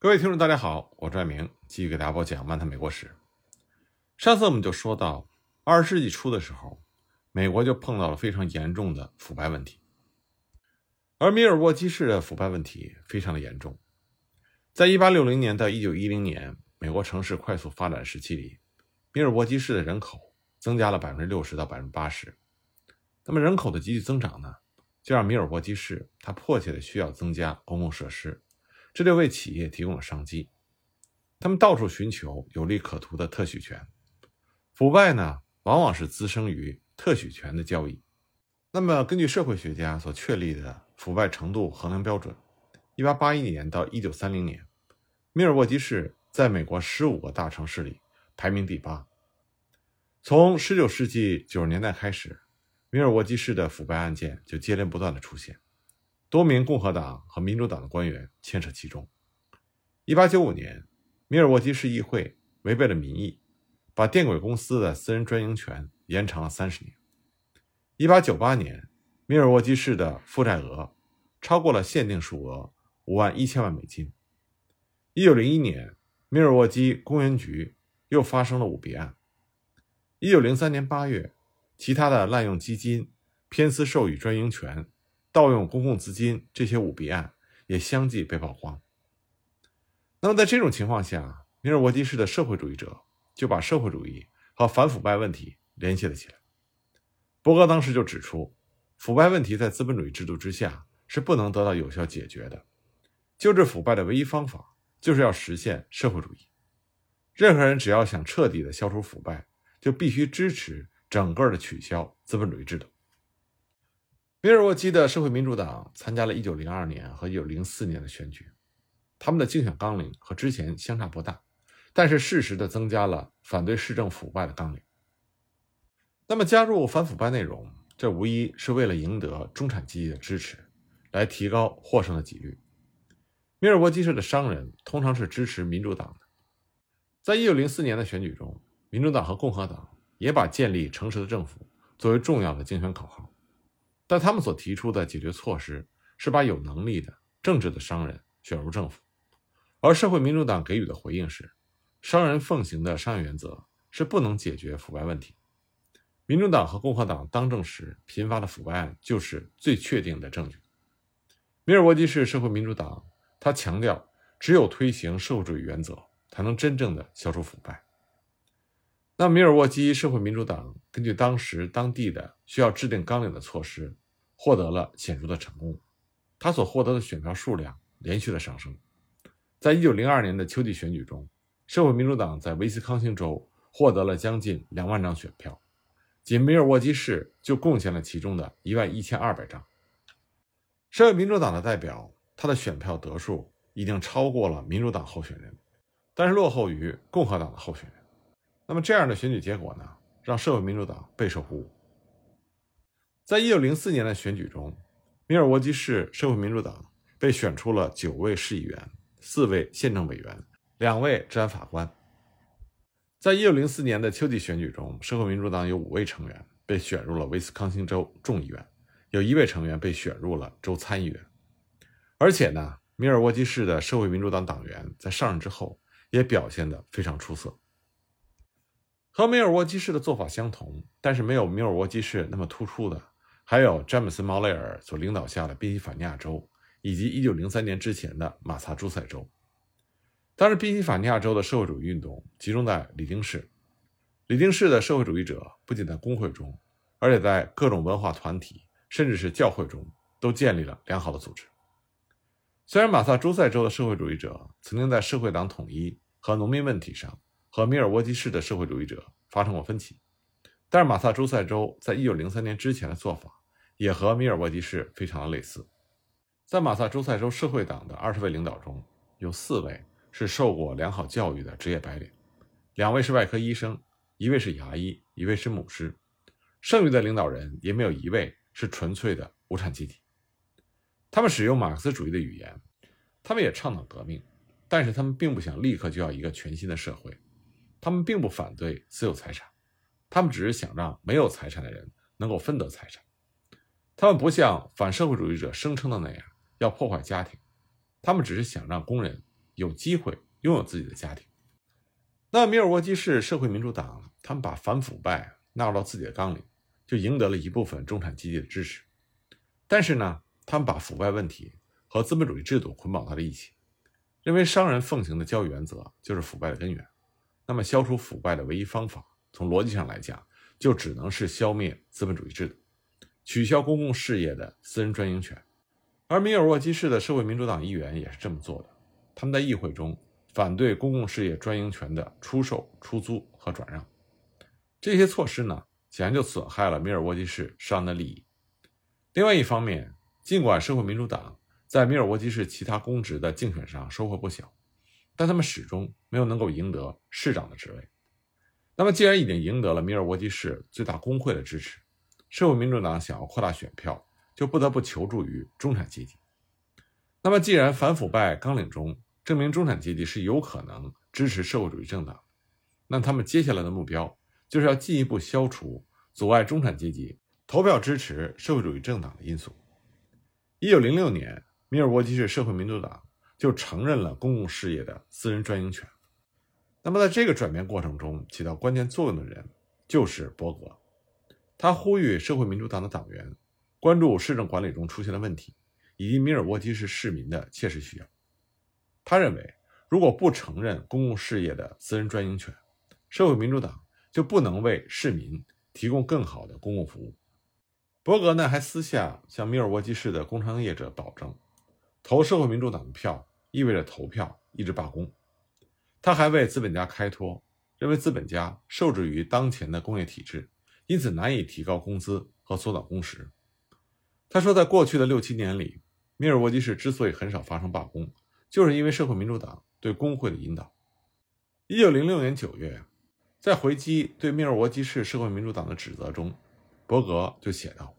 各位听众，大家好，我是爱明，继续给大家播讲《漫谈美国史》。上次我们就说到，二十世纪初的时候，美国就碰到了非常严重的腐败问题，而米尔沃基市的腐败问题非常的严重。在一八六零年到一九一零年，美国城市快速发展时期里，米尔沃基市的人口增加了百分之六十到百分之八十。那么人口的急剧增长呢，就让米尔沃基市它迫切的需要增加公共设施。这就为企业提供了商机，他们到处寻求有利可图的特许权。腐败呢，往往是滋生于特许权的交易。那么，根据社会学家所确立的腐败程度衡量标准，1881年到1930年，密尔沃基市在美国15个大城市里排名第八。从19世纪90年代开始，密尔沃基市的腐败案件就接连不断的出现。多名共和党和民主党的官员牵扯其中。1895年，米尔沃基市议会违背了民意，把电轨公司的私人专营权延长了三十年。1898年，米尔沃基市的负债额超过了限定数额五万一千万美金。1901年，米尔沃基公园局又发生了舞弊案。1903年8月，其他的滥用基金、偏私授予专营权。盗用公共资金这些舞弊案也相继被曝光。那么在这种情况下，米尔沃基市的社会主义者就把社会主义和反腐败问题联系了起来。伯格当时就指出，腐败问题在资本主义制度之下是不能得到有效解决的。救治腐败的唯一方法就是要实现社会主义。任何人只要想彻底的消除腐败，就必须支持整个的取消资本主义制度。米尔沃基的社会民主党参加了1902年和1904年的选举，他们的竞选纲领和之前相差不大，但是适时的增加了反对市政腐败的纲领。那么加入反腐败内容，这无疑是为了赢得中产阶级的支持，来提高获胜的几率。米尔沃基市的商人通常是支持民主党的，在1904年的选举中，民主党和共和党也把建立诚实的政府作为重要的竞选口号。但他们所提出的解决措施是把有能力的正直的商人选入政府，而社会民主党给予的回应是：商人奉行的商业原则是不能解决腐败问题。民主党和共和党当政时频发的腐败案就是最确定的证据。米尔沃基市社会民主党他强调，只有推行社会主义原则，才能真正的消除腐败。那米尔沃基社会民主党根据当时当地的需要制定纲领的措施，获得了显著的成功。他所获得的选票数量连续的上升。在一九零二年的秋季选举中，社会民主党在威斯康星州获得了将近两万张选票，仅米尔沃基市就贡献了其中的一万一千二百张。社会民主党的代表，他的选票得数已经超过了民主党候选人，但是落后于共和党的候选人。那么这样的选举结果呢，让社会民主党备受鼓舞。在一九零四年的选举中，米尔沃基市社会民主党被选出了九位市议员、四位宪政委员、两位治安法官。在一九零四年的秋季选举中，社会民主党有五位成员被选入了威斯康星州众议院，有一位成员被选入了州参议员。而且呢，米尔沃基市的社会民主党党员在上任之后也表现得非常出色。和米尔沃基市的做法相同，但是没有米尔沃基市那么突出的，还有詹姆斯·毛雷尔所领导下的宾夕法尼亚州，以及1903年之前的马萨诸塞州。当时，宾夕法尼亚州的社会主义运动集中在里丁市。里丁市的社会主义者不仅在工会中，而且在各种文化团体，甚至是教会中，都建立了良好的组织。虽然马萨诸塞州的社会主义者曾经在社会党统一和农民问题上，和米尔沃基市的社会主义者发生过分歧，但是马萨诸塞州在一九零三年之前的做法也和米尔沃基市非常的类似。在马萨诸塞州社会党的二十位领导中，有四位是受过良好教育的职业白领，两位是外科医生，一位是牙医，一位是牧师。剩余的领导人也没有一位是纯粹的无产阶级。他们使用马克思主义的语言，他们也倡导革命，但是他们并不想立刻就要一个全新的社会。他们并不反对私有财产，他们只是想让没有财产的人能够分得财产。他们不像反社会主义者声称的那样要破坏家庭，他们只是想让工人有机会拥有自己的家庭。那米尔沃基市社会民主党，他们把反腐败纳入到自己的纲领，就赢得了一部分中产阶级的支持。但是呢，他们把腐败问题和资本主义制度捆绑到了一起，认为商人奉行的交易原则就是腐败的根源。那么，消除腐败的唯一方法，从逻辑上来讲，就只能是消灭资本主义制度，取消公共事业的私人专营权。而米尔沃基市的社会民主党议员也是这么做的，他们在议会中。反对公共事业专营权的出售、出租和转让，这些措施呢，显然就损害了米尔沃基市商的利益。另外一方面，尽管社会民主党在米尔沃基市其他公职的竞选上收获不小，但他们始终没有能够赢得市长的职位。那么，既然已经赢得了米尔沃基市最大工会的支持，社会民主党想要扩大选票，就不得不求助于中产阶级。那么，既然反腐败纲领中，证明中产阶级是有可能支持社会主义政党，那他们接下来的目标就是要进一步消除阻碍中产阶级投票支持社会主义政党的因素。一九零六年，米尔沃基市社会民主党就承认了公共事业的私人专营权。那么，在这个转变过程中起到关键作用的人就是伯格，他呼吁社会民主党的党员关注市政管理中出现的问题，以及米尔沃基市市民的切实需要。他认为，如果不承认公共事业的私人专营权，社会民主党就不能为市民提供更好的公共服务。伯格呢，还私下向米尔沃基市的工商业者保证，投社会民主党的票意味着投票一直罢工。他还为资本家开脱，认为资本家受制于当前的工业体制，因此难以提高工资和缩短工时。他说，在过去的六七年里，密尔沃基市之所以很少发生罢工。就是因为社会民主党对工会的引导。一九零六年九月，在回击对密尔沃基市社会民主党的指责中，伯格就写道：“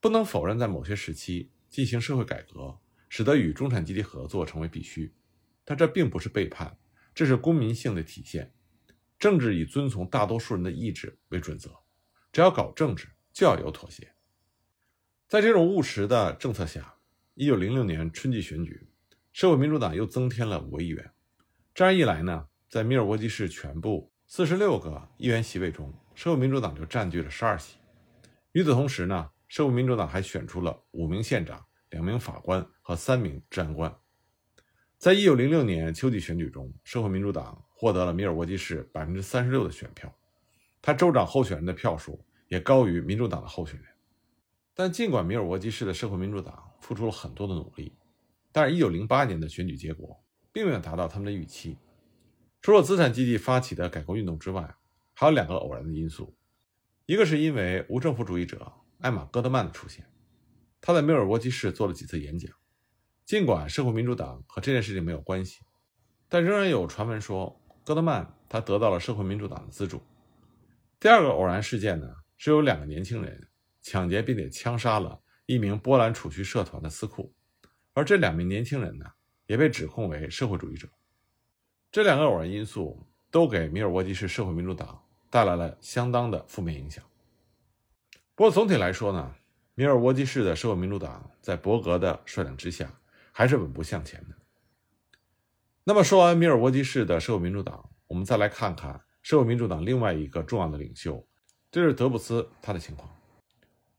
不能否认，在某些时期进行社会改革，使得与中产阶级合作成为必须，但这并不是背叛，这是公民性的体现。政治以遵从大多数人的意志为准则，只要搞政治，就要有妥协。”在这种务实的政策下，一九零六年春季选举。社会民主党又增添了五位议员，这样一来呢，在密尔沃基市全部四十六个议员席位中，社会民主党就占据了十二席。与此同时呢，社会民主党还选出了五名县长、两名法官和三名治安官。在一九零六年秋季选举中，社会民主党获得了米尔沃基市百分之三十六的选票，他州长候选人的票数也高于民主党的候选人。但尽管米尔沃基市的社会民主党付出了很多的努力，但是，一九零八年的选举结果并没有达到他们的预期。除了资产阶级发起的改革运动之外，还有两个偶然的因素：一个是因为无政府主义者艾玛·戈德曼的出现，他在米尔沃基市做了几次演讲。尽管社会民主党和这件事情没有关系，但仍然有传闻说戈德曼他得到了社会民主党的资助。第二个偶然事件呢，是有两个年轻人抢劫并且枪杀了一名波兰储蓄社团的司库。而这两名年轻人呢，也被指控为社会主义者。这两个偶然因素都给米尔沃基市社会民主党带来了相当的负面影响。不过总体来说呢，米尔沃基市的社会民主党在伯格的率领之下还是稳步向前的。那么说完米尔沃基市的社会民主党，我们再来看看社会民主党另外一个重要的领袖，这是德布斯他的情况。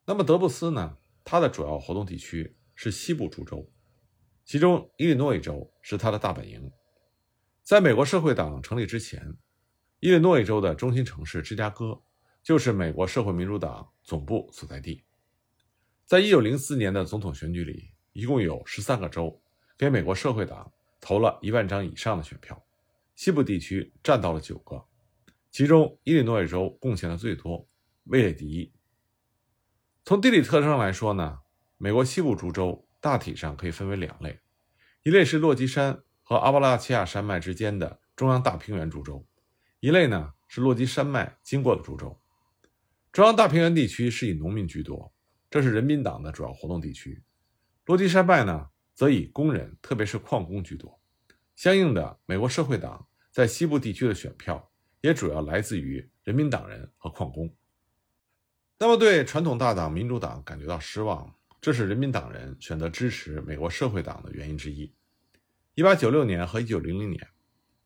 那么德布斯呢，他的主要活动地区是西部诸州。其中，伊利诺伊州是他的大本营。在美国社会党成立之前，伊利诺伊州的中心城市芝加哥就是美国社会民主党总部所在地。在一九零四年的总统选举里，一共有十三个州给美国社会党投了一万张以上的选票，西部地区占到了九个，其中伊利诺伊州贡献的最多，位列第一。从地理特征上来说呢，美国西部诸州。大体上可以分为两类，一类是落基山和阿巴拉契亚山脉之间的中央大平原诸州，一类呢是落基山脉经过的诸州。中央大平原地区是以农民居多，这是人民党的主要活动地区；落基山脉呢则以工人，特别是矿工居多。相应的，美国社会党在西部地区的选票也主要来自于人民党人和矿工。那么，对传统大党民主党感觉到失望。这是人民党人选择支持美国社会党的原因之一。1896年和1900年，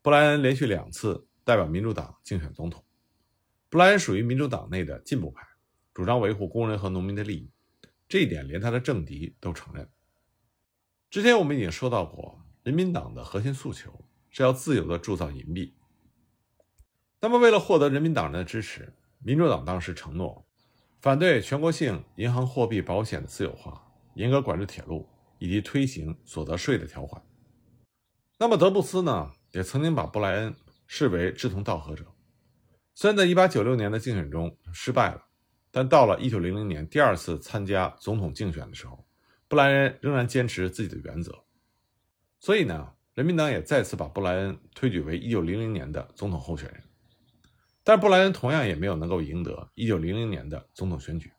布莱恩连续两次代表民主党竞选总统。布莱恩属于民主党内的进步派，主张维护工人和农民的利益，这一点连他的政敌都承认。之前我们已经说到过，人民党的核心诉求是要自由地铸造银币。那么，为了获得人民党人的支持，民主党当时承诺反对全国性银行货币保险的私有化，严格管制铁路，以及推行所得税的条款。那么，德布斯呢，也曾经把布莱恩视为志同道合者。虽然在1896年的竞选中失败了，但到了1900年第二次参加总统竞选的时候。布莱恩仍然坚持自己的原则，所以呢，人民党也再次把布莱恩推举为1900年的总统候选人。但布莱恩同样也没有能够赢得1900年的总统选举。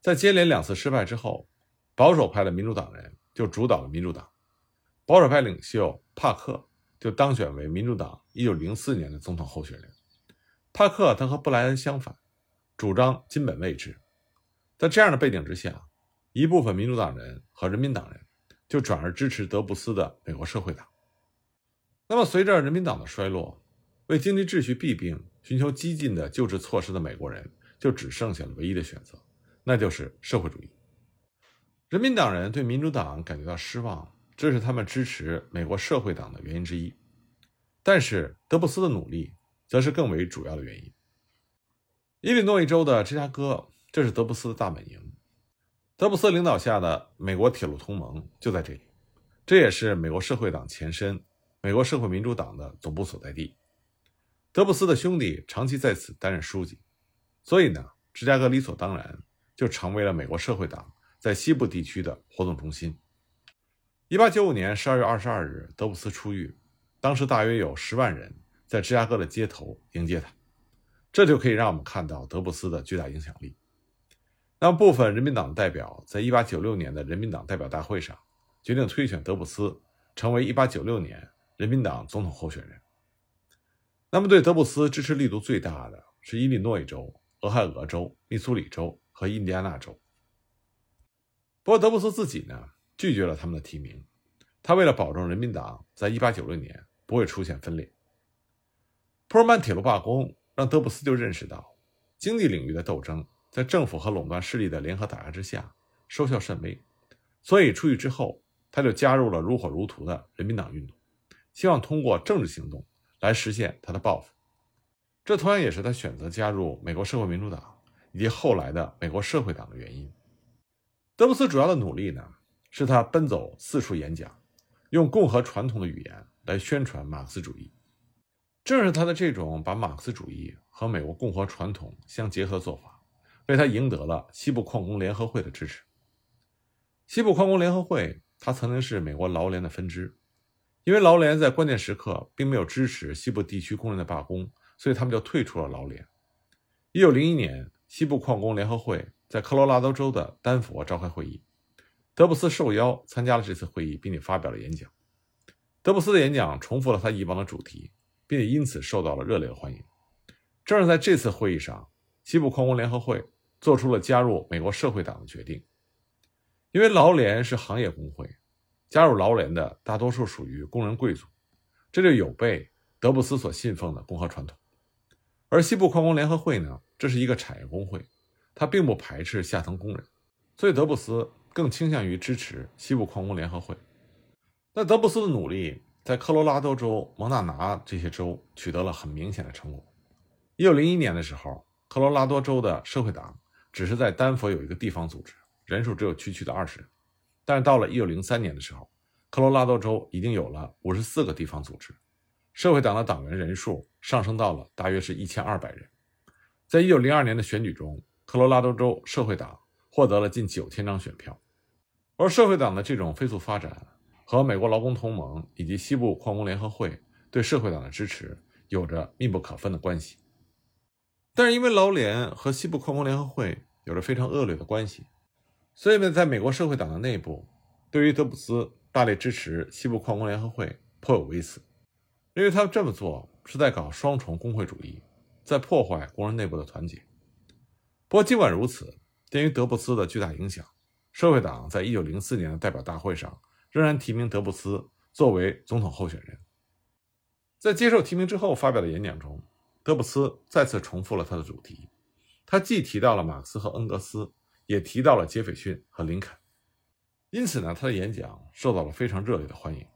在接连两次失败之后，保守派的民主党人就主导了民主党，保守派领袖帕克就当选为民主党1904年的总统候选人。帕克他和布莱恩相反，主张金本位制。在这样的背景之下。一部分民主党人和人民党人就转而支持德布斯的美国社会党。那么，随着人民党的衰落，为经济秩序弊病寻求激进的救治措施的美国人就只剩下了唯一的选择，那就是社会主义。人民党人对民主党感觉到失望，这是他们支持美国社会党的原因之一。但是，德布斯的努力则是更为主要的原因。伊利诺伊州的芝加哥，这是德布斯的大本营。德布斯领导下的美国铁路同盟就在这里，这也是美国社会党前身美国社会民主党的总部所在地。德布斯的兄弟长期在此担任书记，所以呢，芝加哥理所当然就成为了美国社会党在西部地区的活动中心。一八九五年十二月二十二日，德布斯出狱，当时大约有十万人在芝加哥的街头迎接他，这就可以让我们看到德布斯的巨大影响力。那么，部分人民党的代表在1896年的人民党代表大会上决定推选德布斯成为1896年人民党总统候选人。那么，对德布斯支持力度最大的是伊利诺伊州、俄亥俄州、密苏里州和印第安纳州。不过，德布斯自己呢拒绝了他们的提名，他为了保证人民党在1896年不会出现分裂。普尔曼铁路罢工让德布斯就认识到经济领域的斗争。在政府和垄断势力的联合打压之下，收效甚微。所以出狱之后，他就加入了如火如荼的人民党运动，希望通过政治行动来实现他的抱负。这同样也是他选择加入美国社会民主党以及后来的美国社会党的原因。德布斯主要的努力呢，是他奔走四处演讲，用共和传统的语言来宣传马克思主义。正是他的这种把马克思主义和美国共和传统相结合做法。为他赢得了西部矿工联合会的支持。西部矿工联合会，它曾经是美国劳联的分支，因为劳联在关键时刻并没有支持西部地区工人的罢工，所以他们就退出了劳联。一九零一年，西部矿工联合会在科罗拉多州的丹佛召开会议，德布斯受邀参加了这次会议，并且发表了演讲。德布斯的演讲重复了他以往的主题，并且因此受到了热烈欢迎。正是在这次会议上，西部矿工联合会。做出了加入美国社会党的决定，因为劳联是行业工会，加入劳联的大多数属于工人贵族，这就有悖德布斯所信奉的共和传统。而西部矿工联合会呢，这是一个产业工会，它并不排斥下层工人，所以德布斯更倾向于支持西部矿工联合会。那德布斯的努力在科罗拉多州、蒙大拿这些州取得了很明显的成果。一九零一年的时候，科罗拉多州的社会党。只是在丹佛有一个地方组织，人数只有区区的二十人，但是到了一九零三年的时候，科罗拉多州已经有了五十四个地方组织，社会党的党员人数上升到了大约是一千二百人。在一九零二年的选举中，科罗拉多州社会党获得了近九千张选票，而社会党的这种飞速发展和美国劳工同盟以及西部矿工联合会对社会党的支持有着密不可分的关系。但是因为劳联和西部矿工联合会有着非常恶劣的关系，所以呢，在美国社会党的内部，对于德布斯大力支持西部矿工联合会颇有微词，因为他们这么做是在搞双重工会主义，在破坏工人内部的团结。不过尽管如此，鉴于德布斯的巨大影响，社会党在一九零四年的代表大会上仍然提名德布斯作为总统候选人。在接受提名之后发表的演讲中，德布斯再次重复了他的主题。他既提到了马克思和恩格斯，也提到了杰斐逊和林肯。因此呢，他的演讲受到了非常热烈的欢迎。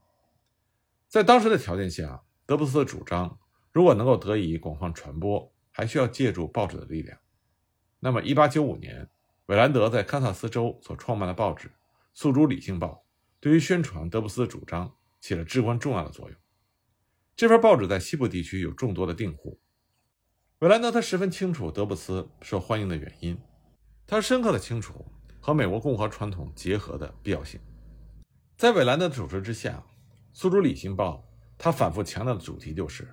在当时的条件下，德布斯的主张如果能够得以广泛传播，还需要借助报纸的力量。那么，1895年，韦兰德在堪萨斯州所创办的报纸《诉诸理性报》，对于宣传德布斯的主张起了至关重要的作用。这份报纸在西部地区有众多的订户。韦兰德他十分清楚德布斯受欢迎的原因，他深刻的清楚和美国共和传统结合的必要性。在韦兰德的主持之下，《苏州理性报》他反复强调的主题就是：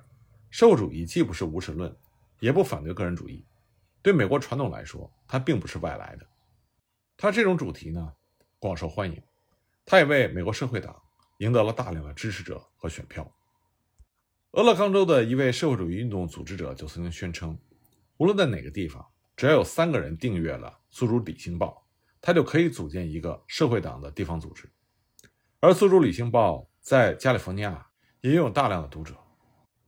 社会主义既不是无神论，也不反对个人主义。对美国传统来说，它并不是外来的。他这种主题呢，广受欢迎，他也为美国社会党赢得了大量的支持者和选票。俄勒冈州的一位社会主义运动组织者就曾经宣称，无论在哪个地方，只要有三个人订阅了《苏州理性报》，他就可以组建一个社会党的地方组织。而《苏州理性报》在加利福尼亚也拥有大量的读者，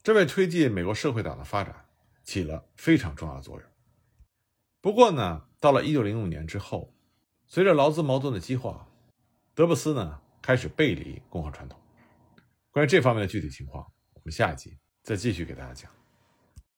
这为推进美国社会党的发展起了非常重要的作用。不过呢，到了1905年之后，随着劳资矛盾的激化，德布斯呢开始背离共和传统。关于这方面的具体情况，我们下一集再继续给大家讲。